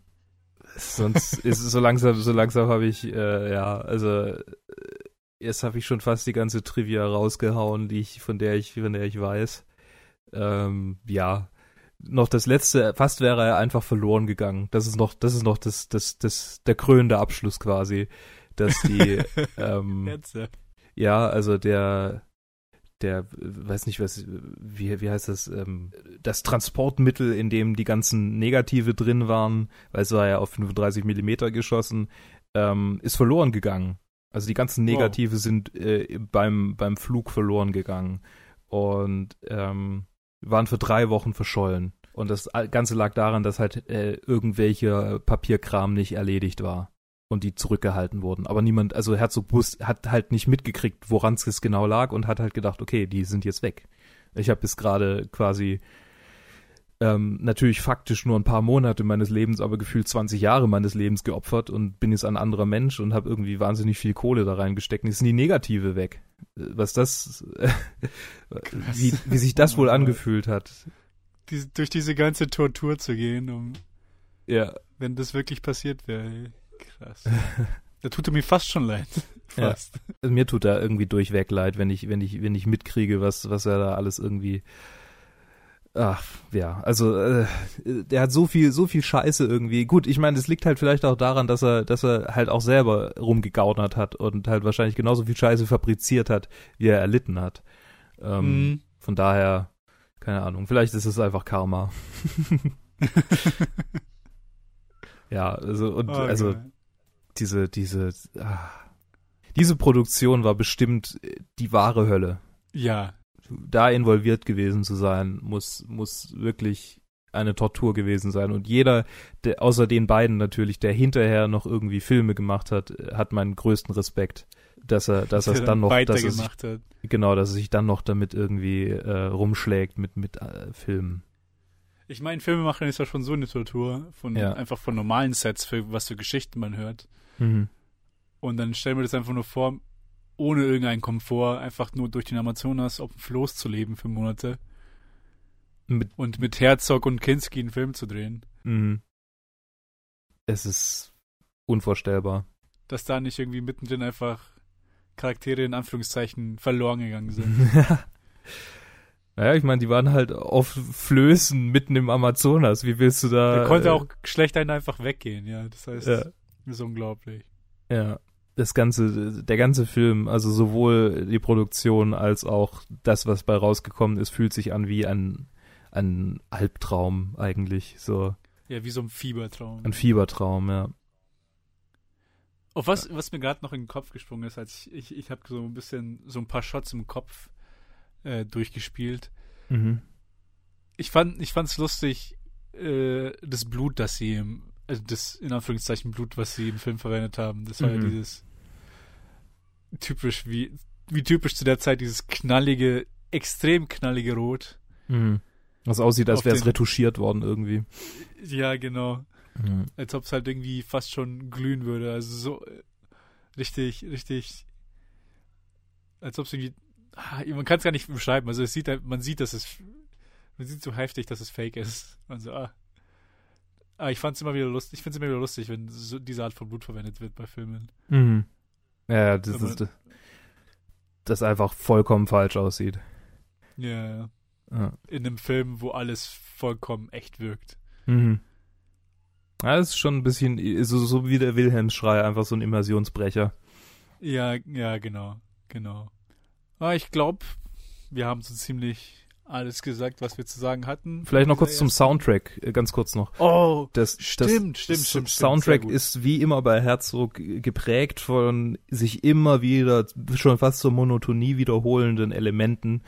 Sonst ist es so langsam, so langsam habe ich, äh, ja, also jetzt habe ich schon fast die ganze Trivia rausgehauen, die ich, von der ich, von der ich weiß. Ähm, ja. Noch das letzte, fast wäre er einfach verloren gegangen. Das ist noch, das ist noch das, das, das, der krönende Abschluss quasi. Dass die, (laughs) ähm, ja. also der, der, weiß nicht, was, wie, wie heißt das, ähm, das Transportmittel, in dem die ganzen Negative drin waren, weil es war ja auf 35 Millimeter geschossen, ähm, ist verloren gegangen. Also die ganzen Wow. Negative sind äh, beim, beim Flug verloren gegangen und ähm, waren für drei Wochen verschollen. Und das Ganze lag daran, dass halt äh, irgendwelcher Papierkram nicht erledigt war und die zurückgehalten wurden. Aber niemand, also Herzog Bus hat halt nicht mitgekriegt, woran es genau lag und hat halt gedacht, okay, die sind jetzt weg. Ich habe bis gerade quasi ähm, natürlich faktisch nur ein paar Monate meines Lebens, aber gefühlt 20 Jahre meines Lebens geopfert und bin jetzt ein anderer Mensch und habe irgendwie wahnsinnig viel Kohle da reingesteckt. Und jetzt sind die Negative weg. Äh, Was das, (laughs) wie, wie sich das Oh wohl angefühlt hat. Diese, durch diese ganze Tortur zu gehen, um, Ja, wenn das wirklich passiert wäre. Krass. Da tut er mir fast schon leid. Ja. Fast. Also mir tut da irgendwie durchweg leid, wenn ich, wenn ich, wenn ich mitkriege, was, was er da alles irgendwie. Ach, ja, also äh, der hat so viel, so viel Scheiße irgendwie. Gut, ich meine, es liegt halt vielleicht auch daran, dass er, dass er halt auch selber rumgegaunert hat und halt wahrscheinlich genauso viel Scheiße fabriziert hat, wie er erlitten hat. Ähm, Mhm. Von daher, keine Ahnung, vielleicht ist es einfach Karma. (laughs) ja, also und Oh, also diese, diese, ah, diese Produktion war bestimmt äh, die wahre Hölle. Ja, Da involviert gewesen zu sein, muss, muss wirklich eine Tortur gewesen sein. Und jeder, der, außer den beiden natürlich, der hinterher noch irgendwie Filme gemacht hat, hat meinen größten Respekt, dass er, dass er es dann noch, dass er sich, hat. genau, dass er sich dann noch damit irgendwie äh, rumschlägt mit, mit äh, Filmen. Ich meine, Filmemachen ist ja schon so eine Tortur von Ja. einfach von normalen Sets, für was für Geschichten man hört. Mhm. Und dann stellen wir das einfach nur vor, ohne irgendeinen Komfort, einfach nur durch den Amazonas auf dem Floß zu leben für Monate Mit, und mit Herzog und Kinski einen Film zu drehen. mhm. Es ist unvorstellbar. Dass da nicht irgendwie mittendrin einfach Charaktere in Anführungszeichen verloren gegangen sind. (laughs) naja, ich meine, die waren halt auf Flößen mitten im Amazonas. Wie willst du da. Der konnte äh, auch schlecht einen einfach weggehen, ja. Das heißt, Ja. das ist unglaublich. Ja. Das ganze, der ganze Film, also sowohl die Produktion als auch das, was bei rausgekommen ist, fühlt sich an wie ein, ein Albtraum eigentlich. So Ja, wie so ein Fiebertraum. ein Fiebertraum, ja. Auf was, was mir gerade noch in den Kopf gesprungen ist, als ich, ich, ich habe so ein bisschen, so ein paar Shots im Kopf äh, durchgespielt. Mhm. Ich fand, ich fand's lustig, äh, das Blut, das sie im, also das in Anführungszeichen Blut, was sie im Film verwendet haben. Das war ja Mhm. dieses typisch wie, wie typisch zu der Zeit dieses knallige, extrem knallige Rot. Mhm. Was aussieht, als wäre es retuschiert worden irgendwie. Ja, genau. Mhm. Als ob es halt irgendwie fast schon glühen würde. Also so äh, richtig, richtig. Als ob es irgendwie. Ah, man kann es gar nicht beschreiben. Also es sieht halt, man sieht, dass es. Man sieht so heftig, dass es fake ist. Also, ah. Ah, ich fand's immer wieder lustig. Ich find's immer wieder lustig, wenn so diese Art von Blut verwendet wird bei Filmen. Mhm. Ja, ja, das Aber- ist das einfach vollkommen falsch aussieht. Ja, ja. Ja. In einem Film, wo alles vollkommen echt wirkt. Mhm. Ja, das ist schon ein bisschen so, so wie der Wilhelmsschrei, einfach so ein Immersionsbrecher. Ja, ja, genau. Genau. Aber ich glaube, wir haben so ziemlich alles gesagt, was wir zu sagen hatten. Vielleicht noch kurz zum Soundtrack, äh, ganz kurz noch. Oh, Das, Stimmt, das stimmt, stimmt, Soundtrack ist wie immer bei Herzog geprägt von sich immer wieder schon fast zur Monotonie wiederholenden Elementen,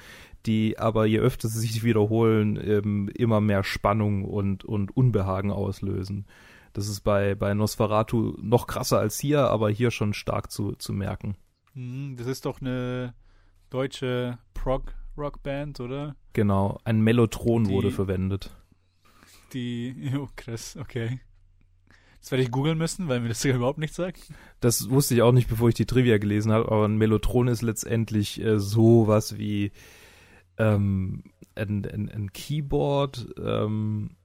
die aber je öfter sie sich wiederholen, ähm, immer mehr Spannung und, und Unbehagen auslösen. Das ist bei, bei Nosferatu noch krasser als hier, aber hier schon stark zu, zu merken. Mhm, Das ist doch eine deutsche Prog-Rock-Band, oder? Genau, ein Mellotron Die- wurde verwendet. Die, (laughs) oh krass, okay. Das werde ich googeln müssen, weil mir das ja (laughs) überhaupt nicht sagt. Das wusste ich auch nicht, bevor ich die Trivia gelesen habe, aber ein Mellotron ist letztendlich äh, sowas wie ähm, ein, ein, ein Keyboard, ähm,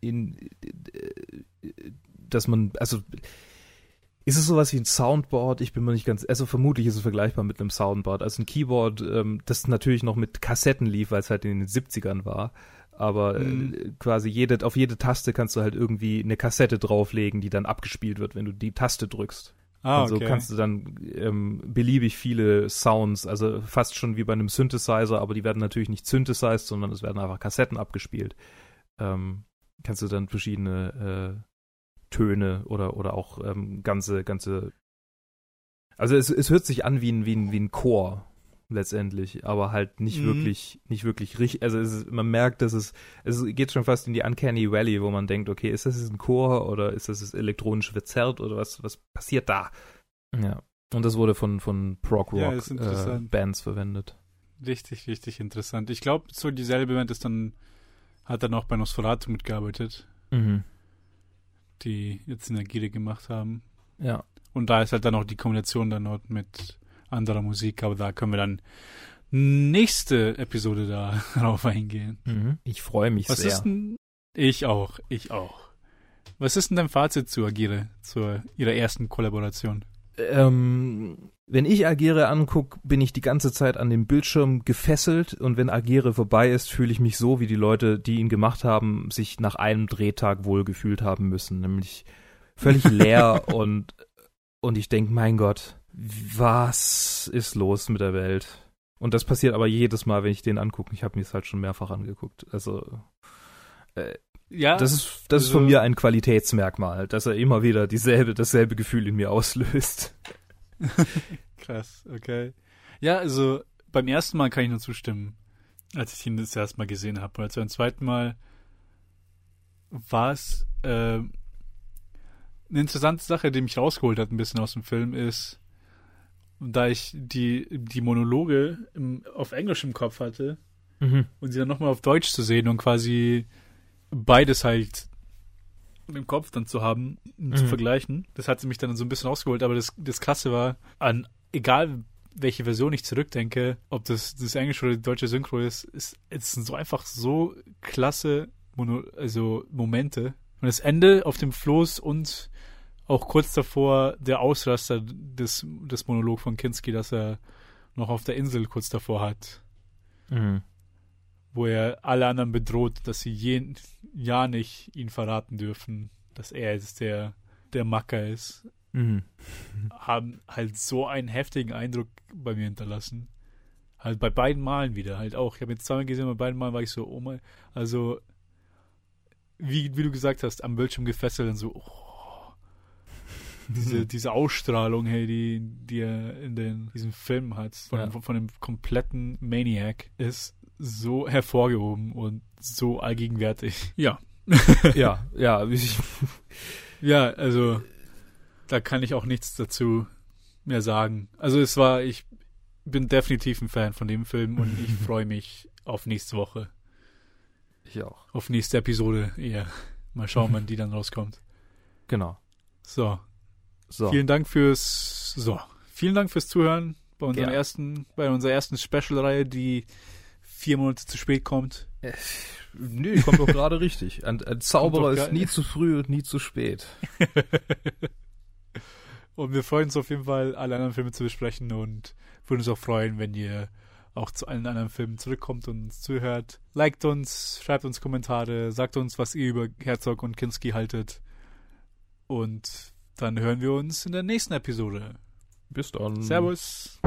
in, äh, dass man, also ist es sowas wie ein Soundboard? Ich bin mir nicht ganz, also vermutlich ist es vergleichbar mit einem Soundboard. Also ein Keyboard, ähm, das natürlich noch mit Kassetten lief, weil es halt in den 70ern war. Aber äh, Mhm. quasi jede, auf jede Taste kannst du halt irgendwie eine Kassette drauflegen, die dann abgespielt wird, wenn du die Taste drückst. Ah, und so okay. kannst du dann ähm, beliebig viele Sounds, also fast schon wie bei einem Synthesizer, aber die werden natürlich nicht synthesized, sondern es werden einfach Kassetten abgespielt. Ähm, kannst du dann verschiedene äh, Töne oder oder auch ähm, ganze ganze also es, es hört sich an wie ein wie ein wie ein Chor letztendlich, aber halt nicht Mhm. wirklich nicht wirklich richtig. Also es ist, man merkt, dass es es geht schon fast in die Uncanny Valley, wo man denkt, okay, ist das jetzt ein Chor oder ist das elektronisch verzerrt oder was was passiert da? Ja. Und das wurde von von Prog Ja, Rock ist äh. Bands verwendet. Richtig, richtig interessant. Ich glaube, so dieselbe Band ist dann, hat dann auch bei Nosferatu mitgearbeitet, Mhm. Die jetzt Synergie gemacht haben. Ja. Und da ist halt dann auch die Kombination dann noch mit anderer Musik, aber da können wir dann nächste Episode da (laughs) drauf eingehen. Mhm. Ich freue mich Was sehr. ist denn? Ich auch, ich auch. Was ist denn dein Fazit zu Agire, zu ihrer ersten Kollaboration? ähm, wenn ich Agere angucke, bin ich die ganze Zeit an dem Bildschirm gefesselt und wenn Agere vorbei ist, fühle ich mich so, wie die Leute, die ihn gemacht haben, sich nach einem Drehtag wohlgefühlt haben müssen, nämlich völlig (laughs) leer und und ich denke, mein Gott, was ist los mit der Welt? Und das passiert aber jedes Mal, wenn ich den angucke. Ich habe mir es halt schon mehrfach angeguckt. Also Ja, das ist das ist also- von mir ein Qualitätsmerkmal, dass er immer wieder dieselbe dasselbe Gefühl in mir auslöst. (laughs) krass, okay. Ja, also beim ersten Mal kann ich nur zustimmen, als ich ihn das erste Mal gesehen habe. Und als beim zweiten Mal war es äh, eine interessante Sache, die mich rausgeholt hat ein bisschen aus dem Film, ist, da ich die, die Monologe im, auf Englisch im Kopf hatte, Mhm. und sie dann nochmal auf Deutsch zu sehen und quasi beides halt im Kopf dann zu haben, um zu Mhm. vergleichen. Das hat sie mich dann so ein bisschen rausgeholt, aber das, das Krasse war, an egal welche Version ich zurückdenke, ob das das englische oder die deutsche Synchro ist, ist es sind so einfach so klasse Mono, also Momente. Und das Ende auf dem Floß und auch kurz davor der Ausraster des, des Monolog von Kinski, dass er noch auf der Insel kurz davor hat Mhm. Wo er alle anderen bedroht, dass sie je, ja nicht ihn verraten dürfen, dass er jetzt der, der Macker ist, Mhm. (laughs) haben halt so einen heftigen Eindruck bei mir hinterlassen. Halt bei beiden Malen wieder, halt auch. Ich habe jetzt zweimal gesehen, bei beiden Malen war ich so, oh mein, also, wie, wie du gesagt hast, am Bildschirm gefesselt und so, oh, (laughs) diese, diese Ausstrahlung, hey, die, die er in den, diesem Film hat, von, Ja. von, von dem kompletten Maniac, ist so hervorgehoben und so allgegenwärtig. Ja. (laughs) ja, ja, (laughs) Ja, also, da kann ich auch nichts dazu mehr sagen. Also es war, ich bin definitiv ein Fan von dem Film und ich (laughs) freue mich auf nächste Woche. Ich auch. Auf nächste Episode eher. Mal schauen, wann die dann rauskommt. Genau. So. So. Vielen Dank fürs, so. Vielen Dank fürs Zuhören bei unserem ersten, bei unserer ersten Special-Reihe, die vier Monate zu spät kommt. Nö, kommt doch gerade richtig. Ein, ein Zauberer ist nie zu früh und nie zu spät. (laughs) Und wir freuen uns auf jeden Fall, alle anderen Filme zu besprechen und würden uns auch freuen, wenn ihr auch zu allen anderen Filmen zurückkommt und uns zuhört. Liked uns, schreibt uns Kommentare, sagt uns, was ihr über Herzog und Kinski haltet. Und dann hören wir uns in der nächsten Episode. Bis dann. Servus.